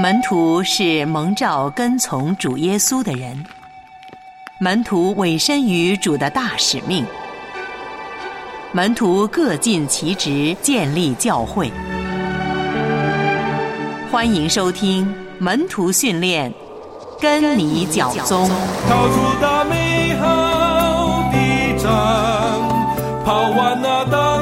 门徒是蒙召跟从主耶稣的人，门徒委身于主的大使命，门徒各尽其职，建立教会。欢迎收听门徒训练，跟你脚踪。逃出大美好的战，跑完那当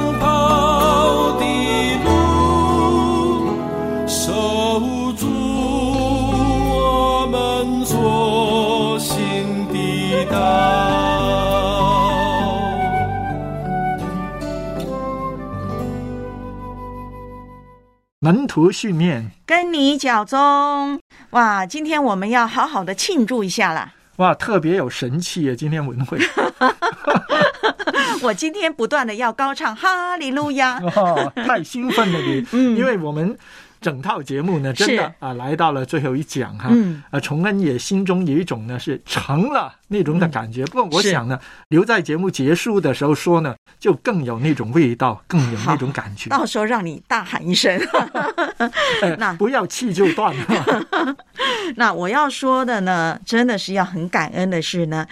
门徒训练，跟你脚中哇！今天我们要好好的庆祝一下啦！哇，特别有神气耶！今天文会，我今天不断的要高唱哈利路亚，哇，太兴奋了你！嗯因为我们整套节目呢，真的啊，来到了最后一讲哈，嗯啊，崇恩也心中有一种呢是成了那种的感觉。不过我想呢，留在节目结束的时候说呢，就更有那种味道，更有 那种感觉。到时候让你大喊一声。呃 那不要气就断了。那我要说的呢，真的是要很感恩的是呢，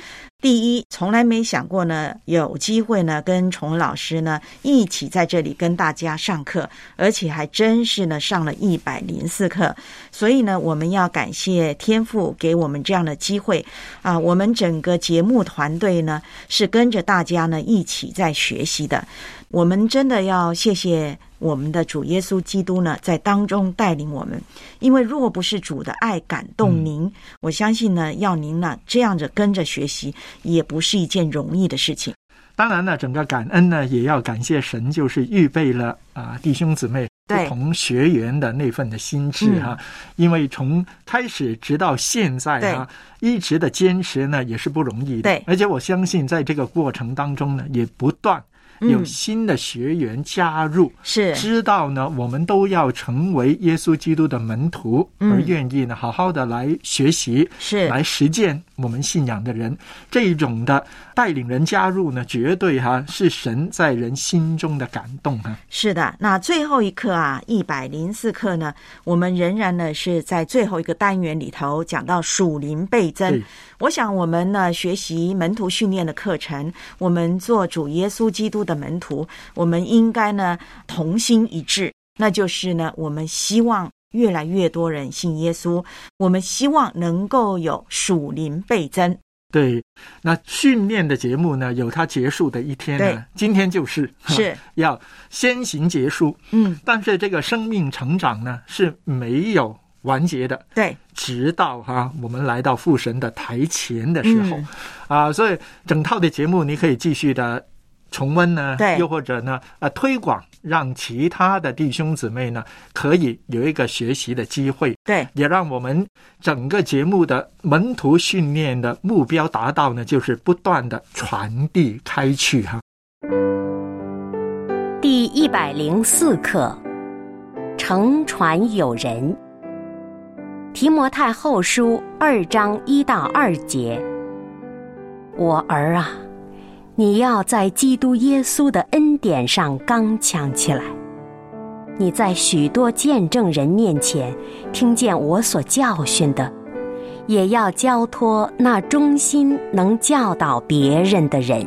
第一，从来没想过呢，有机会呢跟崇老师呢一起在这里跟大家上课，而且还真是呢上了一百零四课，所以呢，我们要感谢天父给我们这样的机会啊！我们整个节目团队呢是跟着大家呢一起在学习的，我们真的要谢谢我们的主耶稣基督呢，在当中带领我们。因为若不是主的爱感动您，我相信呢，要您呢这样子跟着学习，也不是一件容易的事情。当然呢，整个感恩呢，也要感谢神，就是预备了啊、弟兄姊妹不对同学员的那份的心智哈、因为从开始直到现在啊，一直的坚持呢，也是不容易的。对而且我相信在这个过程当中呢，也不断有新的学员加入。是。知道呢，我们都要成为耶稣基督的门徒，嗯。而愿意呢，好好的来学习，是。来实践我们信仰的人，这一种的带领人加入呢，绝对哈、是神在人心中的感动哈、是的，那最后一课啊，一百零四课呢，我们仍然呢是在最后一个单元里头讲到属灵倍增。对。我想我们呢学习门徒训练的课程，我们做主耶稣基督的门徒，我们应该呢同心一致，那就是呢我们希望。越来越多人信耶稣，我们希望能够有属灵倍增。对，那训练的节目呢，有它结束的一天呢，今天就是是要先行结束。嗯，但是这个生命成长呢是没有完结的，对，直到哈、我们来到父神的台前的时候，嗯。啊，所以整套的节目你可以继续的重温呢，对。又或者呢，呃，推广，让其他的弟兄姊妹呢可以有一个学习的机会，对，也让我们整个节目的门徒训练的目标达到呢，就是不断的传递开去哈。第一百零四课，乘船有人。提摩太后书二章一到二节。我儿啊，你要在基督耶稣的恩典上刚强起来。你在许多见证人面前听见我所教训的，也要交托那忠心能教导别人的人。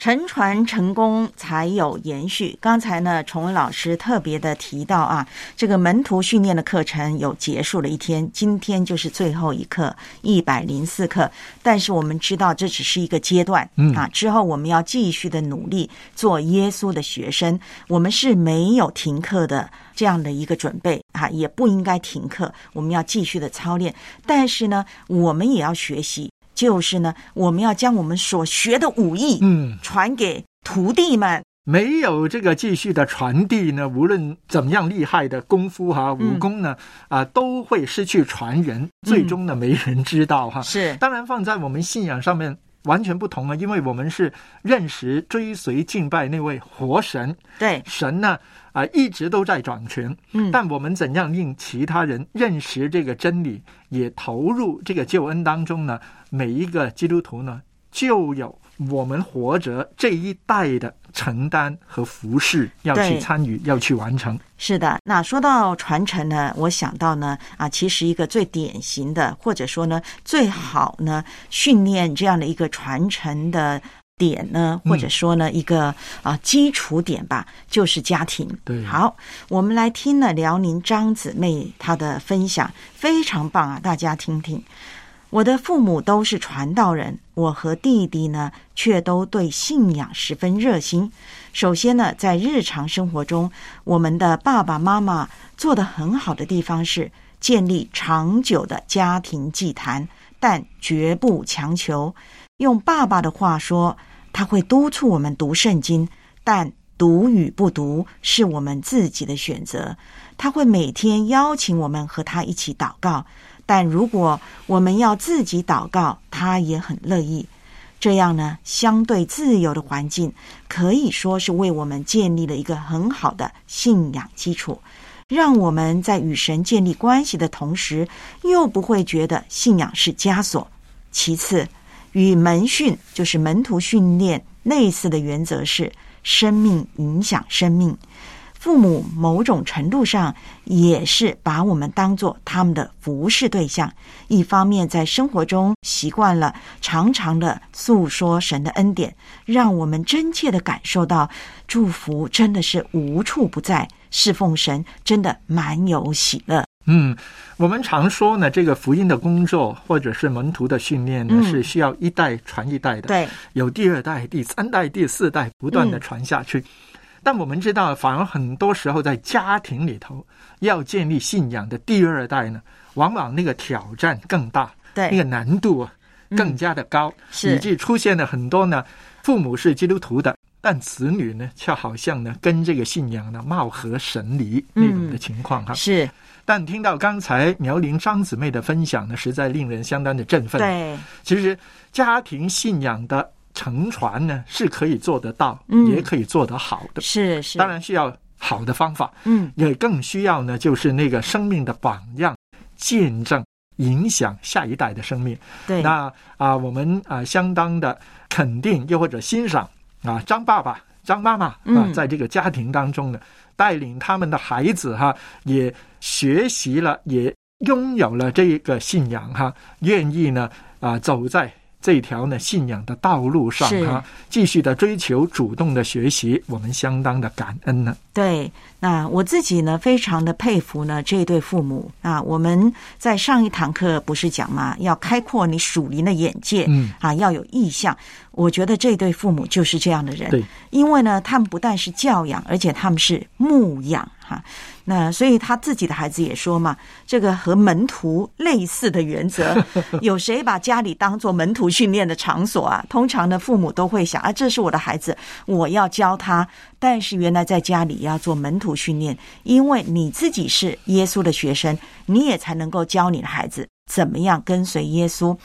沉船成功才有延续。刚才呢，崇文老师特别的提到啊，这个门徒训练的课程有结束了一天，今天就是最后一课，一百零四课。但是我们知道这只是一个阶段，嗯啊，之后我们要继续的努力做耶稣的学生，我们是没有停课的这样的一个准备啊，也不应该停课，我们要继续的操练。但是呢，我们也要学习。就是呢，我们要将我们所学的武艺，嗯，传给徒弟们。没有这个继续的传递呢，无论怎么样厉害的功夫哈、武功呢，啊、都会失去传人，最终呢没人知道哈。是当然放在我们信仰上面完全不同啊，因为我们是认识、追随、敬拜那位活神。对，神呢啊、一直都在掌权。嗯但我们怎样令其他人认识这个真理，也投入这个救恩当中呢？每一个基督徒呢，就有我们活着这一代的承担和服侍，要去参与，要去完成。是的，那说到传承呢，我想到呢，啊，其实一个最典型的，或者说呢，最好呢训练这样的一个传承的点呢，或者说呢，一个啊基础点吧，就是家庭。对好，我们来听了辽宁张姊妹她的分享，非常棒啊，大家听听。我的父母都是传道人，我和弟弟呢，却都对信仰十分热心。首先呢，在日常生活中，我们的爸爸妈妈做得很好的地方是建立长久的家庭祭坛，但绝不强求。用爸爸的话说，他会督促我们读圣经，但读与不读是我们自己的选择。他会每天邀请我们和他一起祷告，但如果我们要自己祷告，他也很乐意。这样呢，相对自由的环境可以说是为我们建立了一个很好的信仰基础，让我们在与神建立关系的同时，又不会觉得信仰是枷锁。其次，与门训就是门徒训练类似的原则是，生命影响生命。父母某种程度上也是把我们当做他们的服侍对象，一方面在生活中习惯了常常的诉说神的恩典，让我们真切的感受到祝福真的是无处不在，侍奉神真的蛮有喜乐。嗯，我们常说呢，这个福音的工作或者是门徒的训练呢，嗯是需要一代传一代的。对，有第二代、第三代、第四代不断的嗯传下去。但我们知道，反而很多时候在家庭里头要建立信仰的第二代呢，往往那个挑战更大，对那，个难度啊更加的高，是以致出现了很多呢，父母是基督徒的。但子女呢，却好像呢跟这个信仰呢貌合神离那种的情况哈。是，但听到刚才苗玲张姊妹的分享呢，实在令人相当的振奋。对，其实家庭信仰的承传呢，是可以做得到，嗯也可以做得好的。是是，当，然需要好的方法，嗯，也更需要呢，就是那个生命的榜样，见证影响下一代的生命。对，那啊、我们啊、相当的肯定，又或者欣赏啊，张爸爸、张妈妈啊，嗯在这个家庭当中呢，带领他们的孩子哈、也学习了，也拥有了这个信仰哈、愿意呢啊、走在。这条呢信仰的道路上是哈、继续的追求，主动的学习，我们相当的感恩呢。对，那我自己呢，非常的佩服呢这一对父母啊。我们在上一堂课不是讲嘛，要开阔你属灵的眼界，嗯啊，要有意向。我觉得这对父母就是这样的人，对，因为呢，他们不但是教养，而且他们是牧养哈。那所以他自己的孩子也说嘛，这个和门徒类似的原则，有谁把家里当做门徒训练的场所啊？通常呢，父母都会想啊，这是我的孩子，我要教他。但是原来在家里要做门徒训练，因为你自己是耶稣的学生，你也才能够教你的孩子怎么样跟随耶稣。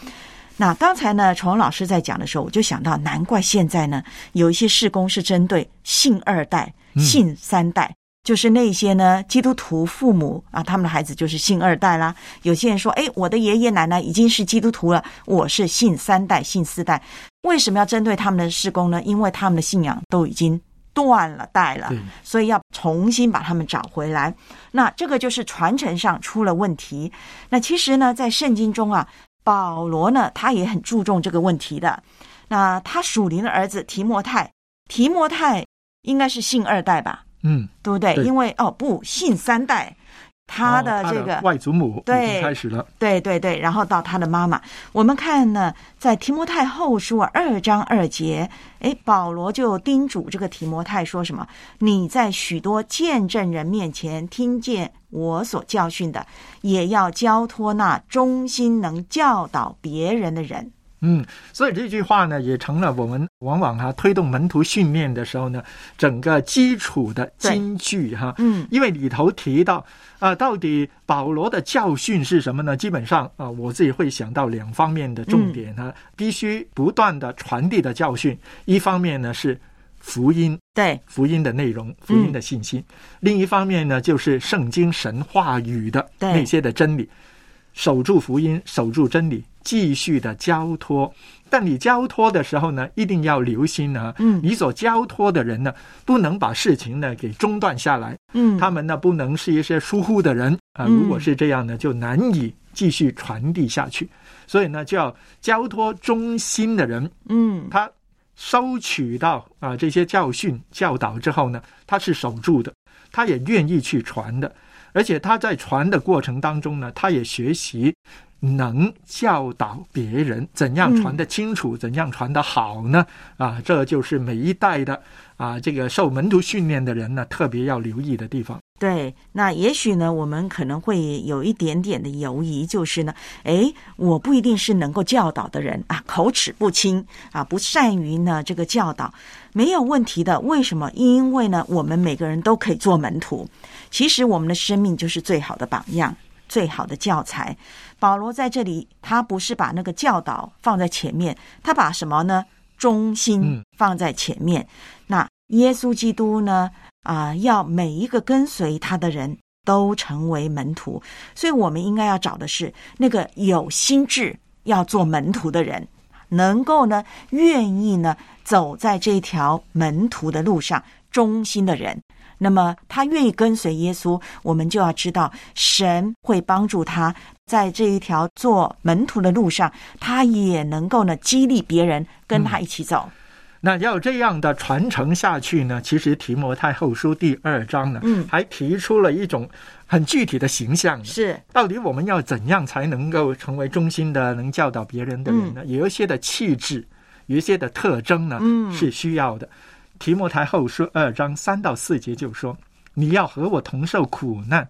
那刚才呢，崇文老师在讲的时候，我就想到，难怪现在呢，有一些事工是针对信二代、信三代，就是那些呢基督徒父母啊，他们的孩子就是信二代啦。有些人说，哎，我的爷爷奶奶已经是基督徒了，我是信三代、信四代。为什么要针对他们的事工呢？因为他们的信仰都已经断了代了，所以要重新把他们找回来。那这个就是传承上出了问题。那其实呢，在圣经中啊，保罗呢，他也很注重这个问题的。那他属灵的儿子提摩太，提摩太应该是信二代吧，嗯，对不对？对因为哦不，信三代，他的哦这个、外祖母已对经开始了。对对对，然后到他的妈妈，我们看呢，在提摩太后书啊二章二节，诶，保罗就叮嘱这个提摩太说什么？你在许多见证人面前听见我所教训的，也要交托那忠心能教导别人的人。嗯，所以这句话呢，也成了我们往往哈、推动门徒训练的时候呢，整个基础的金句哈。嗯，因为里头提到啊、到底保罗的教训是什么呢？基本上啊、我自己会想到两方面的重点哈、必须不断的传递的教训，一方面呢是福音，对，福音的内容、福音的信息；另一方面呢，就是圣经神话语的那些的真理，守住福音，守住真理，继续的交托。但你交托的时候呢，一定要留心啊，嗯。你所交托的人呢，不能把事情呢给中断下来，嗯，他们呢不能是一些疏忽的人啊、嗯。如果是这样呢，就难以继续传递下去。所以呢，就要交托忠心的人，嗯。他收取到啊这些教训教导之后呢，他是守住的，他也愿意去传的，而且他在传的过程当中呢，他也学习能教导别人怎样传的清楚，怎样传的好呢？啊，这就是每一代的啊这个受门徒训练的人呢，特别要留意的地方。对，那也许呢，我们可能会有一点点的犹疑，就是呢，诶，我不一定是能够教导的人啊，口齿不清啊，不善于呢这个教导，没有问题的。为什么？因为呢，我们每个人都可以做门徒。其实我们的生命就是最好的榜样，最好的教材。保罗在这里，他不是把那个教导放在前面，他把什么呢？中心嗯放在前面。那耶稣基督呢？啊、要每一个跟随他的人都成为门徒，所以我们应该要找的是那个有心智要做门徒的人，能够呢愿意呢走在这条门徒的路上，忠心的人。那么他愿意跟随耶稣，我们就要知道神会帮助他在这一条做门徒的路上，他也能够呢激励别人跟他一起走。那要这样的传承下去呢，其实提摩太后书第二章呢，嗯还提出了一种很具体的形象。是，到底我们要怎样才能够成为忠心的、能教导别人的人呢？有一些的气质，有一些的特征呢，嗯是需要的。提摩太后书二章三到四节就说：“你要和我同受苦难，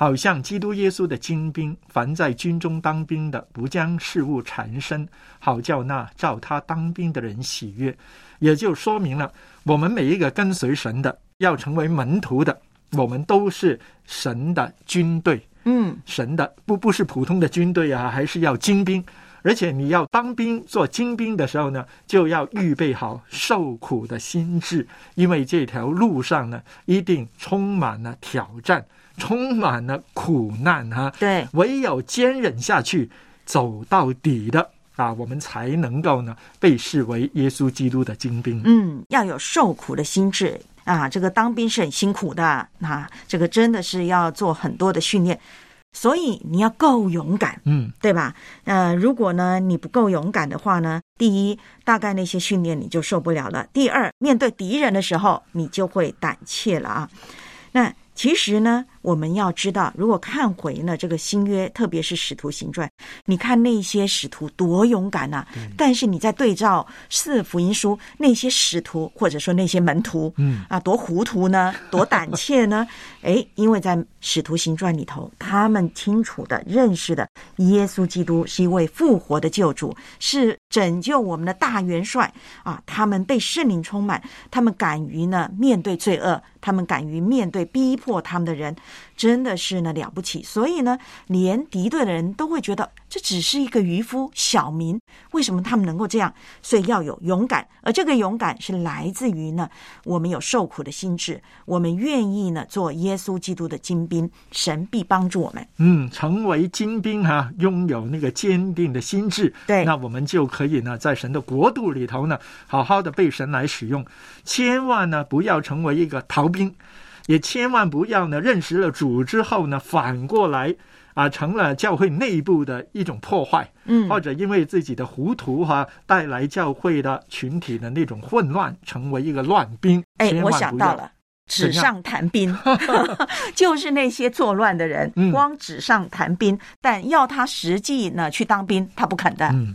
好像基督耶稣的精兵。凡在军中当兵的，不将事物缠身，好叫那照他当兵的人喜悦。”也就说明了，我们每一个跟随神的，要成为门徒的，我们都是神的军队。嗯神的不不是普通的军队啊，还是要精兵。而且你要当兵做精兵的时候呢，就要预备好受苦的心智，因为这条路上呢，一定充满了挑战，充满了苦难哈、对，唯有坚忍下去，走到底的啊，我们才能够呢被视为耶稣基督的精兵。嗯，要有受苦的心智啊！这个当兵是很辛苦的，那这个真的是要做很多的训练，所以你要够勇敢，嗯，对吧？呃，如果呢你不够勇敢的话呢，第一，大概那些训练你就受不了了；第二，面对敌人的时候，你就会胆怯了啊。那其实呢，我们要知道，如果看回呢这个新约，特别是使徒行传，你看那些使徒多勇敢呐、但是你在对照四福音书，那些使徒或者说那些门徒，嗯啊，多糊涂呢，多胆怯呢？哎，因为在使徒行传里头，他们清楚的认识的耶稣基督是一位复活的救主，是拯救我们的大元帅啊！他们被圣灵充满，他们敢于呢面对罪恶，他们敢于面对逼迫他们的人，真的是呢了不起。所以呢，连敌对的人都会觉得这只是一个渔夫小民，为什么他们能够这样？所以要有勇敢，而这个勇敢是来自于呢，我们有受苦的心智，我们愿意呢做耶稣基督的精兵，神必帮助我们。嗯，成为精兵哈、拥有那个坚定的心智，对那我们就可以呢，在神的国度里头呢，好好的被神来使用。千万呢，不要成为一个逃兵，也千万不要呢，认识了主之后呢，反过来啊，成了教会内部的一种破坏，嗯或者因为自己的糊涂哈、带来教会的群体的那种混乱，成为一个乱兵。哎，我想到了。纸上谈兵，就是那些作乱的人，嗯光纸上谈兵，但要他实际呢去当兵，他不肯的。嗯。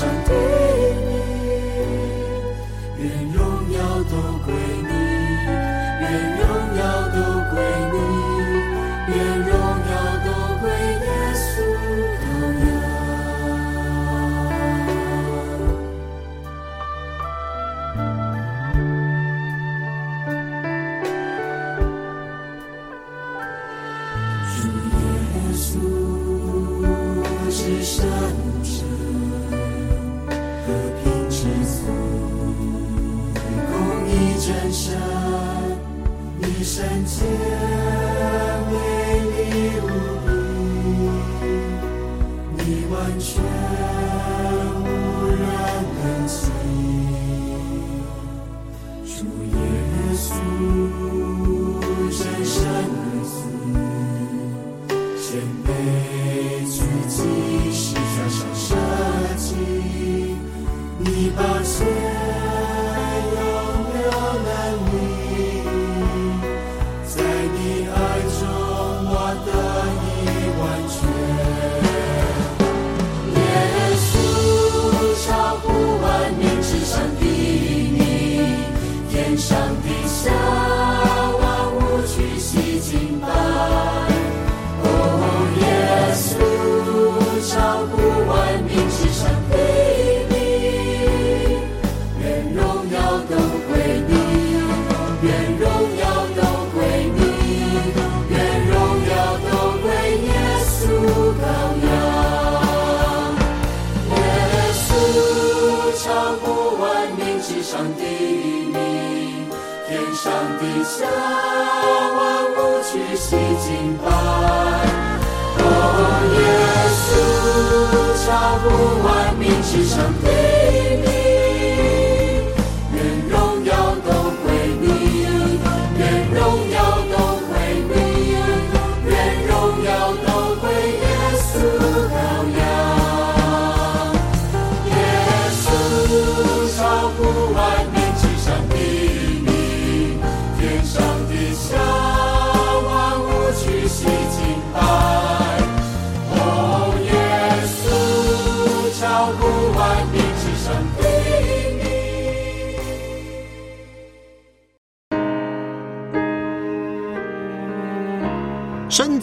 上的你万民之上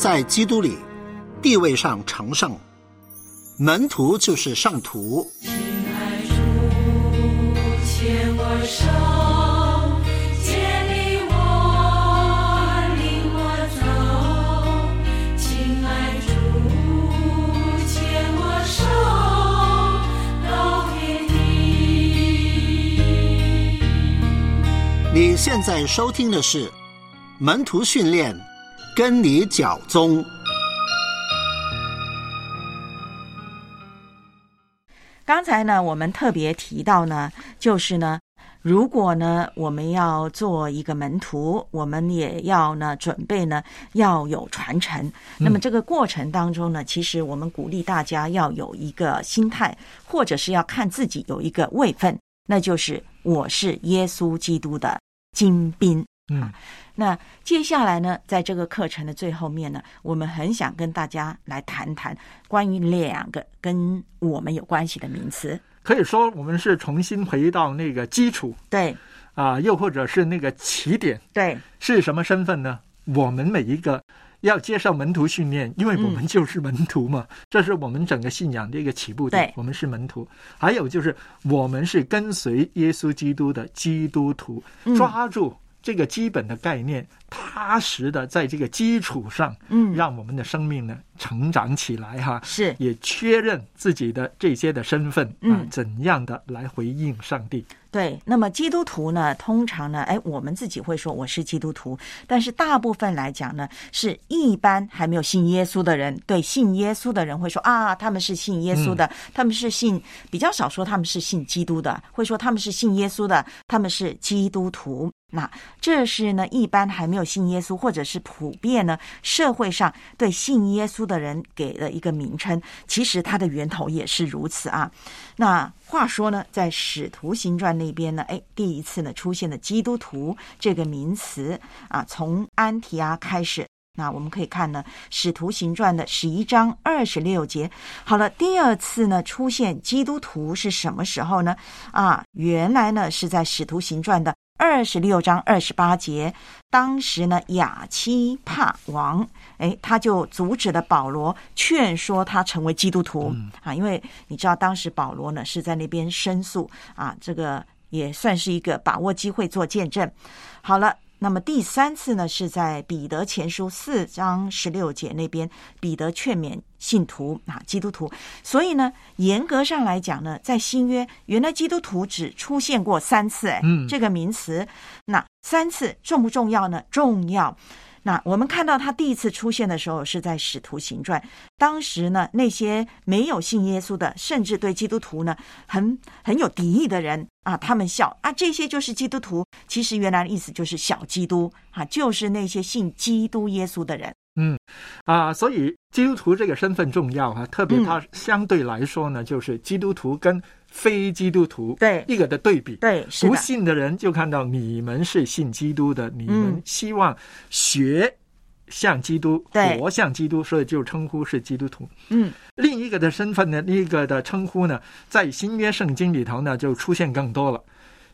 在基督里，地位上成圣，门徒就是圣徒。牵我手，我，领我走。亲爱主，牵我手，到天地。你现在收听的是《门徒训练》，跟你脚中。刚才呢，我们特别提到呢，就是呢，如果呢，我们要做一个门徒，我们也要呢准备呢要有传承。那么这个过程当中呢，其实我们鼓励大家要有一个心态，或者是要看自己有一个位分，那就是我是耶稣基督的精兵。嗯，那接下来呢，在这个课程的最后面呢，我们很想跟大家来谈谈关于两个跟我们有关系的名词。可以说我们是重新回到那个基础对啊，又或者是那个起点对是什么身份呢？我们每一个要接受门徒训练，因为我们就是门徒嘛，这是我们整个信仰的一个起步点对。我们是门徒，还有就是我们是跟随耶稣基督的基督徒，嗯抓住这个基本的概念，踏实的在这个基础上，嗯让我们的生命呢成长起来哈。是也确认自己的这些的身份啊嗯，怎样的来回应上帝？对，那么基督徒呢，通常呢，哎，我们自己会说我是基督徒，但是大部分来讲呢，是一般还没有信耶稣的人，对信耶稣的人会说啊，他们是信耶稣的，他们是信比较少说他们是信基督的，会说他们是信耶稣的，他们是基督徒。那这是呢，一般还没有信耶稣，或者是普遍呢社会上对信耶稣的人给了一个名称，其实它的源头也是如此啊。那话说呢，在《使徒行传》那边呢，哎，第一次呢出现了“基督徒”这个名词啊，从安提阿开始。那我们可以看呢，《使徒行传》的十一章二十六节。好了，第二次呢出现基督徒是什么时候呢？啊，原来呢是在《使徒行传》的二十六章二十八节。当时呢，亚西帕王，哎，他就阻止了保罗，劝说他成为基督徒、啊，因为你知道当时保罗呢是在那边申诉啊，这个也算是一个把握机会做见证。好了。那么第三次呢，是在彼得前书四章十六节那边，彼得劝勉信徒啊，基督徒。所以呢，严格上来讲呢，在新约，原来基督徒只出现过三次，哎，嗯这个名词，那三次重不重要呢？重要。那我们看到他第一次出现的时候是在《使徒行传》，当时呢，那些没有信耶稣的，甚至对基督徒呢很很有敌意的人啊，他们笑啊，这些就是基督徒。其实原来的意思就是小基督啊，就是那些信基督耶稣的人。嗯啊，所以基督徒这个身份重要啊，特别他相对来说呢，就是基督徒跟非基督徒对一个的对比。对，不，信的人就看到你们是信基督的，你们嗯希望学像基督，对活像基督，所以就称呼是基督徒。嗯，另一个的身份呢，另一个的称呼呢，在新约圣经里头呢，就出现更多了。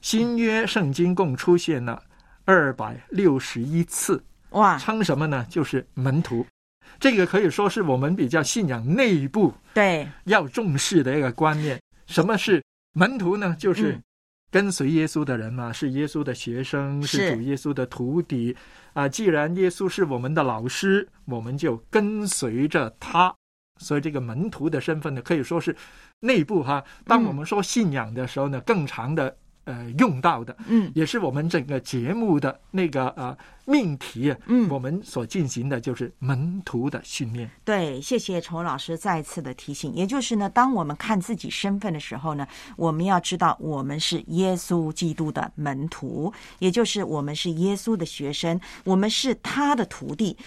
新约圣经共出现了二百六十一次，哇，称什么呢？就是门徒。这个可以说是我们比较信仰内部对，要重视的一个观念。什么是门徒呢？就是嗯跟随耶稣的人嘛，是耶稣的学生，是是主耶稣的徒弟啊。既然耶稣是我们的老师，我们就跟随着他。所以这个门徒的身份呢，可以说是内部哈。当嗯我们说信仰的时候呢，更长的呃用到的，嗯也是我们整个节目的那个呃命题啊。嗯，我们所进行的就是门徒的训练。对，谢谢仇老师再次的提醒。也就是呢，当我们看自己身份的时候呢，我们要知道我们是耶稣基督的门徒，也就是我们是耶稣的学生，我们是他的徒弟。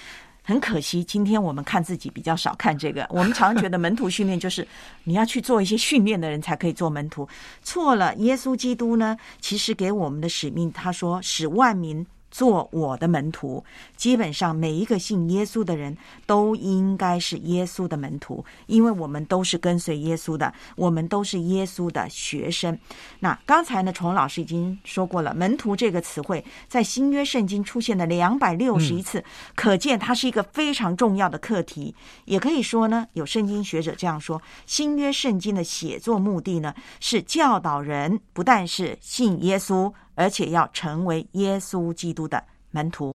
很可惜，今天我们看自己比较少看这个。我们常觉得门徒训练就是 你要去做一些训练的人才可以做门徒，错了。耶稣基督呢，其实给我们的使命，他说使万民做我的门徒。基本上每一个信耶稣的人都应该是耶稣的门徒，因为我们都是跟随耶稣的，我们都是耶稣的学生。那刚才呢，崇老师已经说过了，门徒这个词汇在新约圣经出现的两百六十一次，可见它是一个非常重要的课题。也可以说呢，有圣经学者这样说：新约圣经的写作目的呢，是教导人不但是信耶稣，而且要成为耶稣基督的门徒。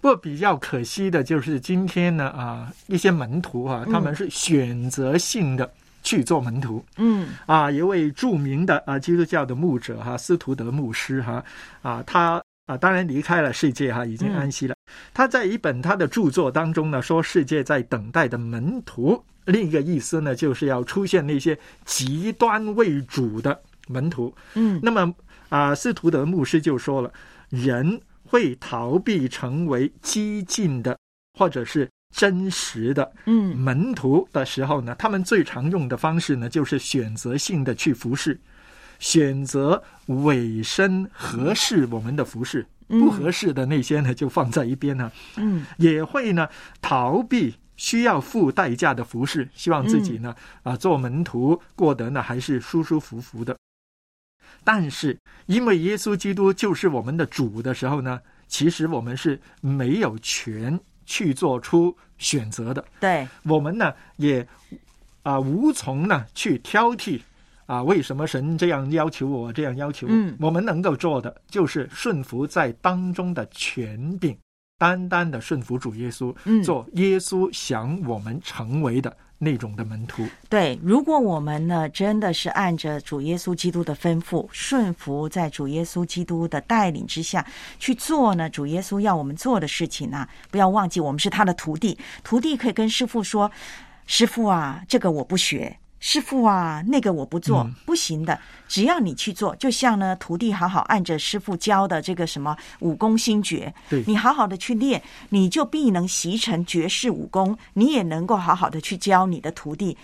不过比较可惜的就是今天呢啊，一些门徒啊，嗯他们是选择性的去做门徒。嗯啊，一位著名的啊基督教的牧者哈、斯图德牧师哈啊，他啊当然离开了世界哈、已经安息了。他在一本他的著作当中呢，说世界在等待的门徒。另一个意思呢，就是要出现那些极端为主的门徒。嗯那么啊，斯图德牧师就说了，人会逃避成为激进的或者是真实的嗯门徒的时候呢，他们最常用的方式呢，就是选择性的去服侍，选择委身合适我们的服侍，不合适的那些呢，就放在一边呢。嗯也会呢逃避需要付代价的服饰，希望自己呢啊做门徒过得呢还是舒舒服服的。但是因为耶稣基督就是我们的主的时候呢，其实我们是没有权去做出选择的。对，我们呢也啊、无从呢去挑剔啊，为什么神这样要求我，这样要求我？嗯我们能够做的就是顺服在当中的权柄，单单的顺服主耶稣，嗯做耶稣想我们成为的那种的门徒。对，如果我们呢真的是按着主耶稣基督的吩咐，顺服在主耶稣基督的带领之下去做呢，主耶稣要我们做的事情啊，不要忘记我们是他的徒弟，徒弟可以跟师傅说：“师傅啊，这个我不学。”师傅啊，那个我不做，嗯不行的。只要你去做，就像呢，徒弟好好按着师傅教的这个什么武功心诀，对你好好的去练，你就必能习成绝世武功，你也能够好好的去教你的徒弟。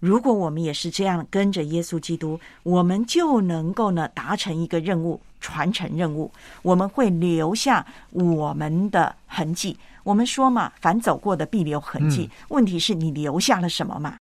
如果我们也是这样跟着耶稣基督，我们就能够呢达成一个任务，传承任务，我们会留下我们的痕迹。我们说嘛，凡走过的必留痕迹。问题是你留下了什么嘛？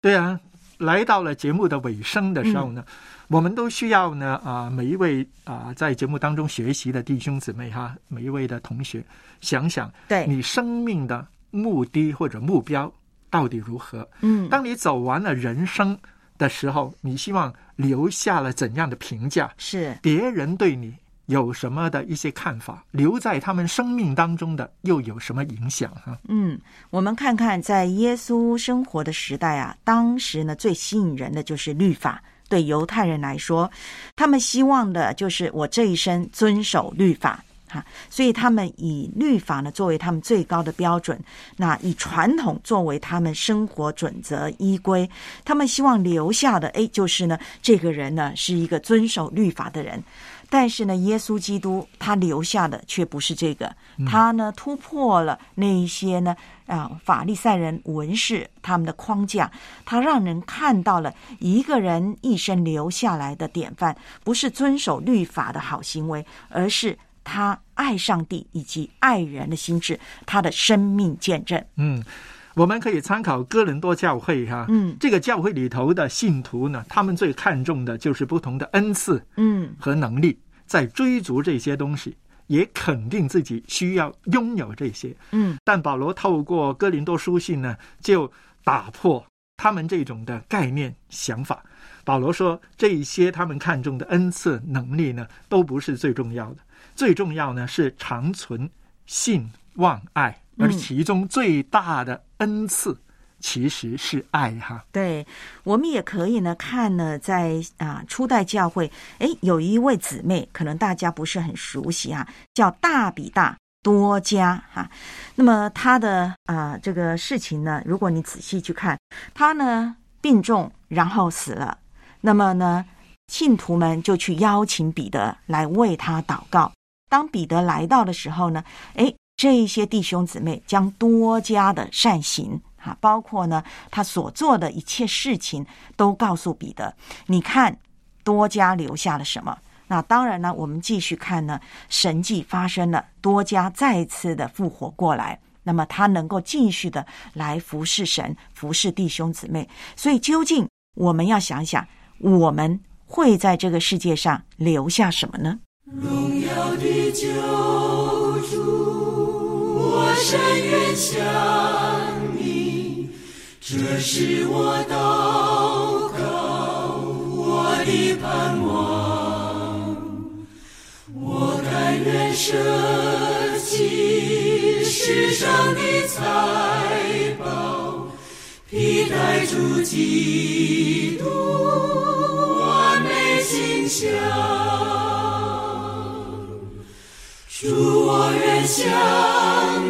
对啊，来到了节目的尾声的时候嗯呢，我们都需要呢啊、每一位啊、在节目当中学习的弟兄姊妹哈，每一位的同学，想想对，你生命的目的或者目标到底如何？嗯，当你走完了人生的时候，你希望留下了怎样的评价？是别人对你有什么的一些看法？留在他们生命当中的又有什么影响？哈，嗯，我们看看在耶稣生活的时代啊，当时呢最吸引人的就是律法。对犹太人来说，他们希望的就是我这一生遵守律法。哈，所以他们以律法呢作为他们最高的标准，那以传统作为他们生活准则依规。他们希望留下的，哎，就是呢，这个人呢是一个遵守律法的人。但是呢，耶稣基督他留下的却不是这个，他呢突破了那一些呢啊法利赛人文士他们的框架，他让人看到了一个人一生留下来的典范，不是遵守律法的好行为，而是他爱上帝以及爱人的心智，他的生命见证。嗯。我们可以参考哥伦多教会哈，嗯这个教会里头的信徒呢，他们最看重的就是不同的恩赐嗯和能力，在追逐这些东西，也肯定自己需要拥有这些。嗯但保罗透过哥林多书信呢，就打破他们这种的概念想法。保罗说，这一些他们看重的恩赐能力呢，都不是最重要的，最重要呢是长存信望爱，而嗯其中最大的恩赐其实是爱哈。对，我们也可以呢看呢，在啊初代教会，诶，有一位姊妹，可能大家不是很熟悉啊，叫大比大多加哈、那么她的啊这个事情呢，如果你仔细去看，她呢病重，然后死了。那么呢，信徒们就去邀请彼得来为他祷告。当彼得来到的时候呢，诶，这一些弟兄姊妹将多加的善行啊，包括呢他所做的一切事情，都告诉彼得。你看，多加留下了什么？那当然呢，我们继续看呢，神迹发生了，多加再次的复活过来。那么他能够继续的来服侍神，服侍弟兄姊妹。所以究竟我们要想想，我们会在这个世界上留下什么呢？荣耀的救主，我深愿向，这是我祷告，我的盼望。我甘愿舍弃世上的财宝，披戴主基督完美形象。主，我愿向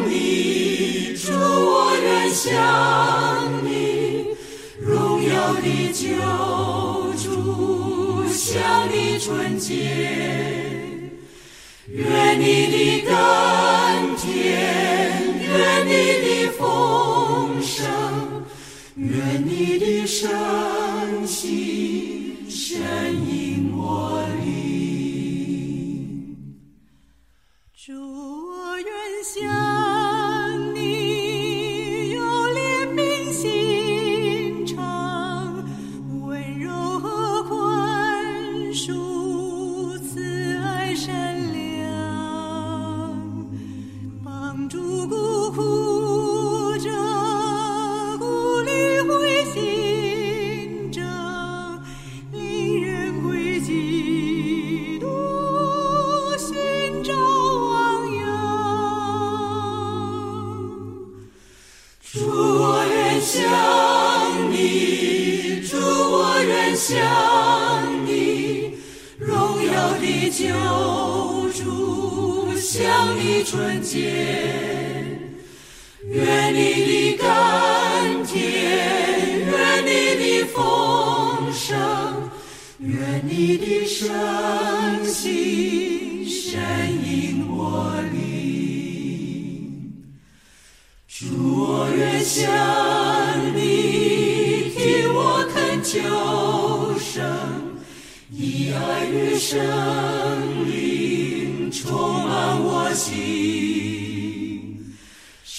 你，主，我愿向，我的救主，向你纯洁。愿你的甘甜，愿你的丰盛，愿你的圣心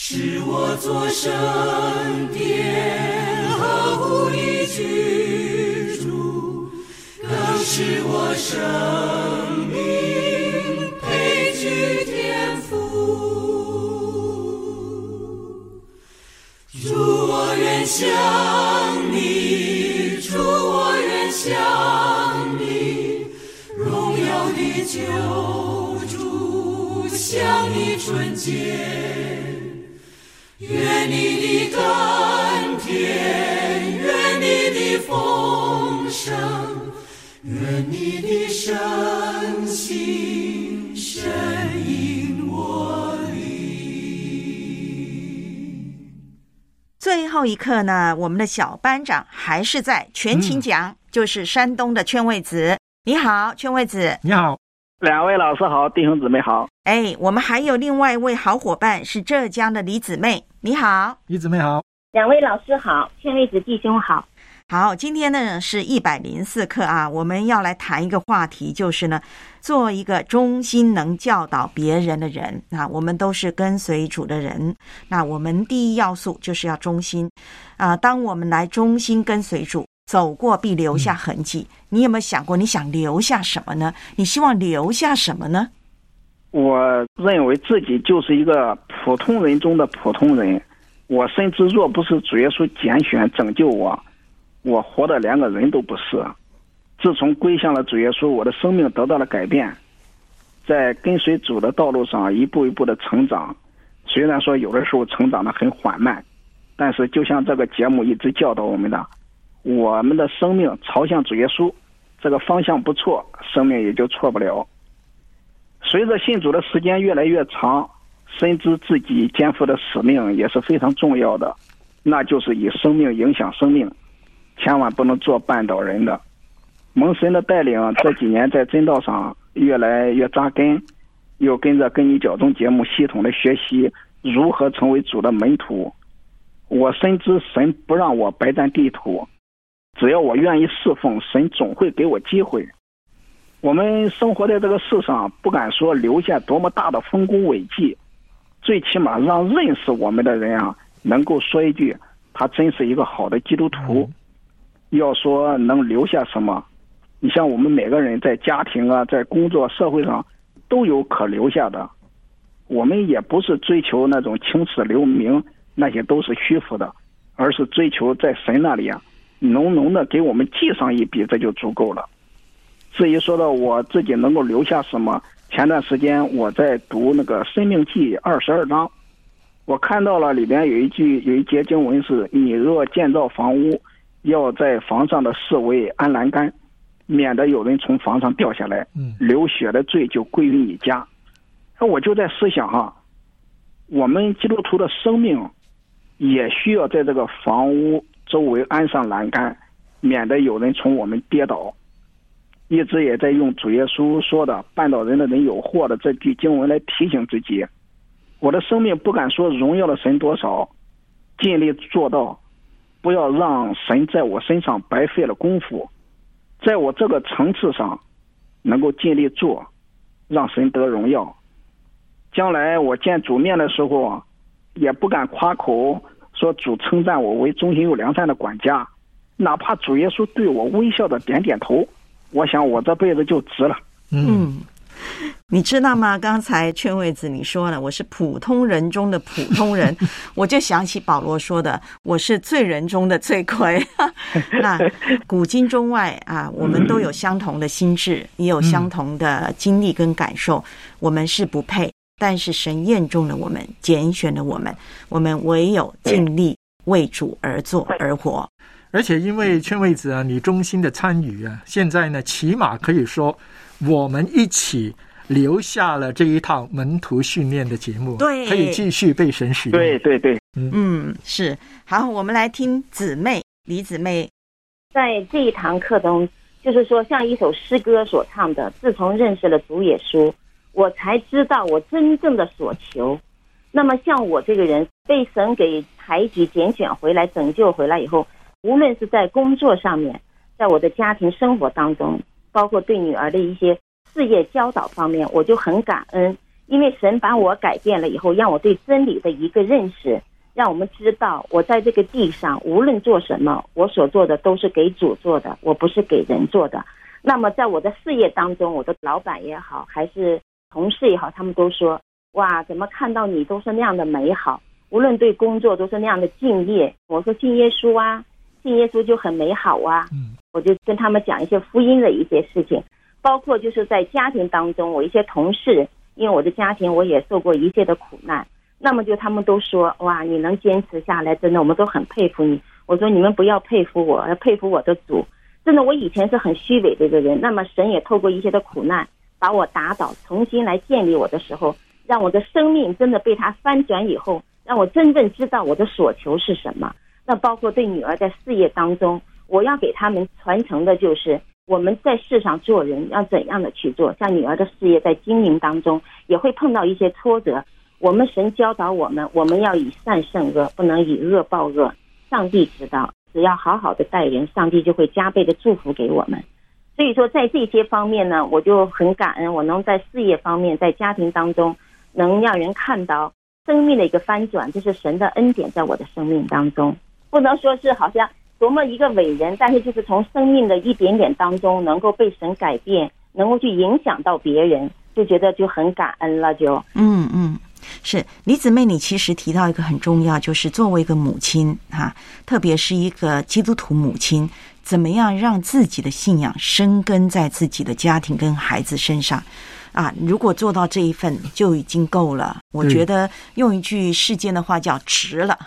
使我做圣殿和无一居住，更使我生命配具天赋。主，我愿向你，主，我愿向你，荣耀的救主，向你纯洁。愿你的甘甜，愿你的丰盛，愿你的身心深引我。最后一课呢，我们的小班长还是在全勤讲，就是山东的圈位子。你好，圈位子。你好，两位老师好，弟兄姊妹好。哎，我们还有另外一位好伙伴是浙江的李姊妹。你好，李姊妹好。两位老师好，圈位子弟兄好。好，今天呢是一百零四课啊，我们要来谈一个话题，就是呢，做一个忠心能教导别人的人啊。我们都是跟随主的人，那我们第一要素就是要忠心啊。当我们来忠心跟随主，走过必留下痕迹。你有没有想过，你想留下什么呢？你希望留下什么呢？我认为自己就是一个普通人中的普通人，我深知若不是主耶稣拣选拯救我，我活的连个人都不是。自从归向了主耶稣，我的生命得到了改变，在跟随主的道路上一步一步的成长。虽然说有的时候成长的很缓慢，但是就像这个节目一直教导我们的，我们的生命朝向主耶稣，这个方向不错，生命也就错不了。随着信主的时间越来越长，深知自己肩负的使命也是非常重要的，那就是以生命影响生命，千万不能做绊倒人的。蒙神的带领，这几年在真道上越来越扎根，又跟着跟你教中节目系统的学习如何成为主的门徒。我深知神不让我白占地图，只要我愿意侍奉，神总会给我机会。我们生活在这个世上，不敢说留下多么大的丰功伟绩，最起码让认识我们的人啊，能够说一句，他真是一个好的基督徒。要说能留下什么，你像我们每个人在家庭啊，在工作、社会上都有可留下的。我们也不是追求那种青史留名，那些都是虚浮的，而是追求在神那里啊，浓浓的给我们记上一笔，这就足够了。至于说到我自己能够留下什么，前段时间我在读那个《生命记》二十二章，我看到了里边有一句有一节经文是：“你若建造房屋，要在房上的四围安栏杆，免得有人从房上掉下来，流血的罪就归于你家。”那我就在思想哈，我们基督徒的生命也需要在这个房屋周围安上栏杆，免得有人从我们跌倒。一直也在用主耶稣说的“绊倒人的人有祸”的这句经文来提醒自己，我的生命不敢说荣耀了神多少，尽力做到，不要让神在我身上白费了功夫，在我这个层次上，能够尽力做，让神得荣耀。将来我见主面的时候，也不敢夸口说主称赞我为忠心又良善的管家，哪怕主耶稣对我微笑的点点头。我想，我这辈子就值了。嗯，你知道吗？刚才劝位子你说了，我是普通人中的普通人，我就想起保罗说的：“我是罪人中的罪魁。”那古今中外啊，我们都有相同的心智，也有相同的经历跟感受。我们是不配，但是神验中了我们，拣选了我们，我们唯有尽力为主而做而活。而且因为劝慰子啊，你衷心的参与啊，现在呢，起码可以说我们一起留下了这一套门徒训练的节目，对。可以继续被神使用。对对对，嗯，是。好，我们来听姊妹李姊妹，在这一堂课中，就是说像一首诗歌所唱的：“自从认识了主耶稣，我才知道我真正的所求。”那么像我这个人被神给抬举、拣选回来、拯救回来以后，无论是在工作上面，在我的家庭生活当中，包括对女儿的一些事业教导方面，我就很感恩，因为神把我改变了以后，让我对真理的一个认识，让我们知道我在这个地上无论做什么，我所做的都是给主做的，我不是给人做的。那么在我的事业当中，我的老板也好，还是同事也好，他们都说：哇，怎么看到你都是那样的美好，无论对工作都是那样的敬业。我说信耶稣啊，信耶稣就很美好啊。嗯，我就跟他们讲一些福音的一些事情，包括就是在家庭当中，我一些同事，因为我的家庭我也受过一切的苦难，那么就他们都说哇，你能坚持下来，真的我们都很佩服你。我说你们不要佩服我，要佩服我的主。真的，我以前是很虚伪的一个人，那么神也透过一些的苦难把我打倒，重新来建立我的时候，让我的生命真的被他翻转以后，让我真正知道我的所求是什么。那包括对女儿在事业当中，我要给他们传承的就是我们在世上做人要怎样的去做。像女儿的事业在经营当中也会碰到一些挫折，我们神教导我们，我们要以善胜恶，不能以恶报恶。上帝知道，只要好好的待人，上帝就会加倍的祝福给我们。所以说，在这些方面呢，我就很感恩，我能在事业方面，在家庭当中，能让人看到生命的一个翻转，这是神的恩典在我的生命当中。不能说是好像多么一个伟人，但是就是从生命的一点点当中，能够被神改变，能够去影响到别人，就觉得就很感恩了。就嗯嗯，是李姊妹，你其实提到一个很重要，就是作为一个母亲哈、特别是一个基督徒母亲，怎么样让自己的信仰生根在自己的家庭跟孩子身上啊？如果做到这一份就已经够了。我觉得用一句世间的话叫值了。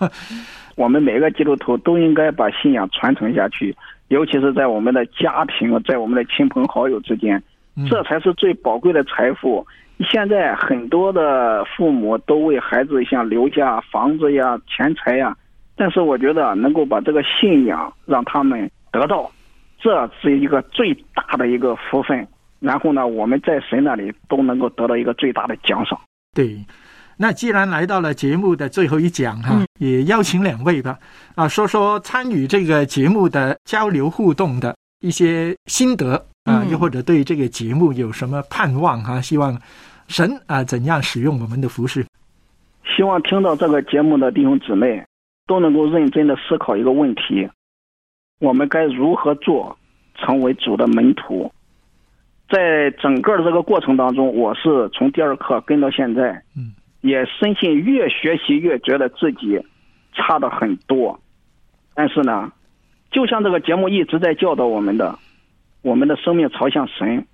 我们每个基督徒都应该把信仰传承下去，尤其是在我们的家庭，在我们的亲朋好友之间，嗯这才是最宝贵的财富。现在很多的父母都为孩子像留下房子呀、钱财呀，但是我觉得能够把这个信仰让他们得到，这是一个最大的一个福分。然后呢，我们在神那里都能够得到一个最大的奖赏。对，那既然来到了节目的最后一讲哈，嗯也邀请两位吧，啊，说说参与这个节目的交流互动的一些心得啊，嗯又或者对这个节目有什么盼望哈、希望神啊怎样使用我们的服饰？希望听到这个节目的弟兄姊妹都能够认真的思考一个问题：我们该如何做，成为主的门徒？在整个的这个过程当中，我是从第二课跟到现在，嗯，也深信越学习越觉得自己差的很多。但是呢，就像这个节目一直在教导我们的，我们的生命朝向神，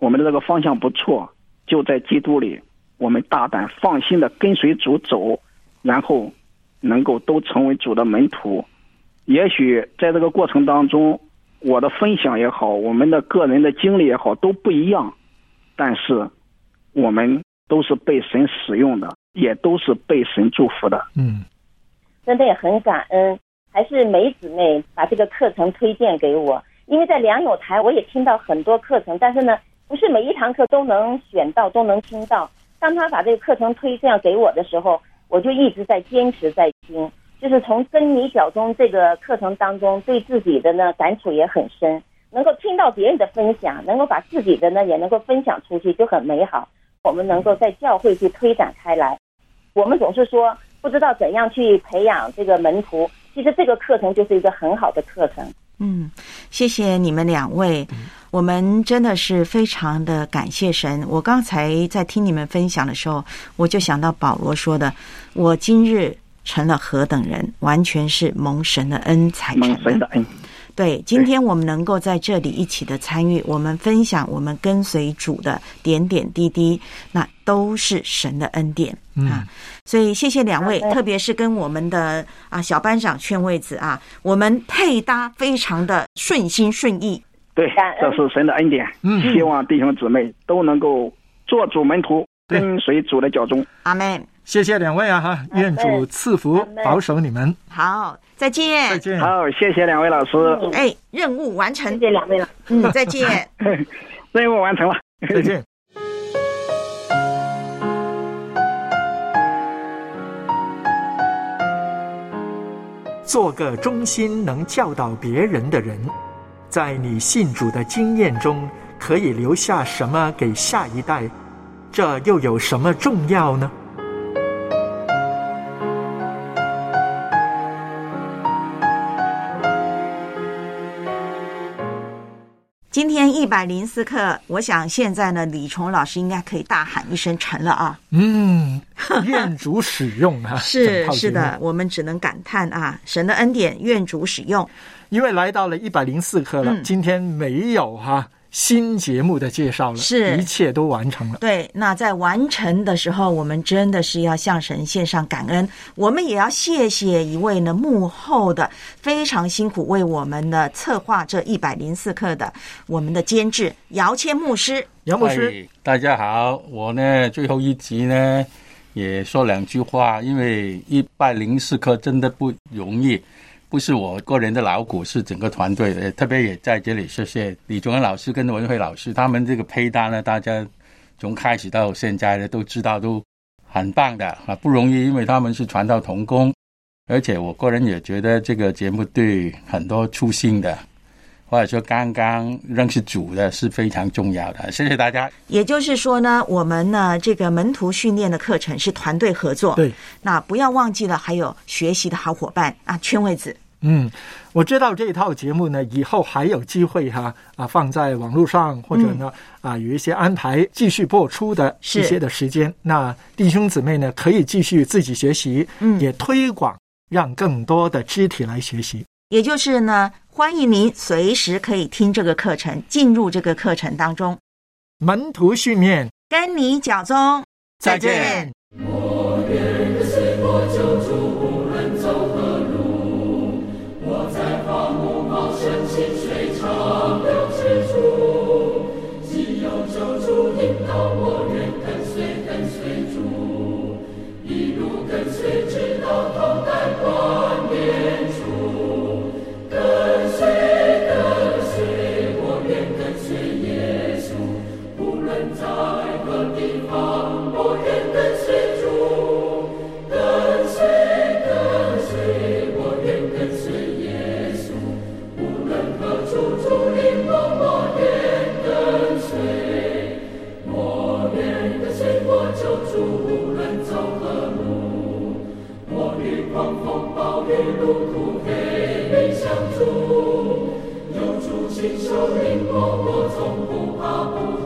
我们的这个方向不错，就在基督里，我们大胆放心的跟随主走，然后能够都成为主的门徒。也许在这个过程当中，我的分享也好，我们的个人的经历也好都不一样，但是我们都是被神使用的，也都是被神祝福的。嗯，真的也很感恩，还是梅姊妹把这个课程推荐给我。因为在良友台我也听到很多课程，但是呢，不是每一堂课都能选到，都能听到。当他把这个课程推荐给我的时候，我就一直在坚持在听。就是从真理角中这个课程当中，对自己的呢感触也很深，能够听到别人的分享，能够把自己的呢也能够分享出去，就很美好。我们能够在教会去推展开来。我们总是说不知道怎样去培养这个门徒，其实这个课程就是一个很好的课程。嗯，谢谢你们两位，我们真的是非常的感谢神。我刚才在听你们分享的时候，我就想到保罗说的：“我今日成了何等人，完全是蒙神的恩才成的。蒙神的恩，对，今天我们能够在这里一起的参与，我们分享我们跟随主的点点滴滴，那都是神的恩典嗯啊。所以谢谢两位，特别是跟我们的啊小班长劝位子啊，我们配搭非常的顺心顺意。对这是神的恩典。嗯希望弟兄姊妹都能够做主门徒，跟随主的脚踪。阿门。谢谢两位啊哈，愿主赐福保守你们，好，再见。再见。好，谢谢两位老师，哎，任务完成谢。谢两位了。嗯，再见。任务完成了。再见。做个忠心能教导别人的人，在你信主的经验中，可以留下什么给下一代？这又有什么重要呢？一百零四课，我想现在呢，李崇老师应该可以大喊一声成了啊！嗯，愿主使用啊，是是的，我们只能感叹啊，神的恩典，愿主使用。因为来到了一百零四课了，嗯今天没有哈、新节目的介绍了，是一切都完成了。对，那在完成的时候，我们真的是要向神献上感恩。我们也要谢谢一位呢幕后的非常辛苦为我们的策划这一百零四课的我们的监制姚谦牧师。杨牧师，大家好，我呢最后一集呢也说两句话，因为一百零四课真的不容易，不是我个人的劳苦，是整个团队的，特别也在这里谢谢李宗恩老师跟文慧老师，他们这个配搭呢，大家从开始到现在呢都知道都很棒的啊，不容易，因为他们是传道同工，而且我个人也觉得这个节目对很多初心的。或者说刚刚认识主的是非常重要的，谢谢大家。也就是说呢，我们呢这个门徒训练的课程是团队合作。对，那不要忘记了还有学习的好伙伴啊，圈位子。嗯，我知道这一套节目呢，以后还有机会哈啊放在网络上，或者呢、啊有一些安排继续播出的一些的时间。那弟兄姊妹呢，可以继续自己学习，嗯也推广，让更多的肢体来学习。也就是呢，欢迎您随时可以听这个课程，进入这个课程当中，门徒训练，跟你脚中。再见。路途黑，没相助，有主亲手领，我愿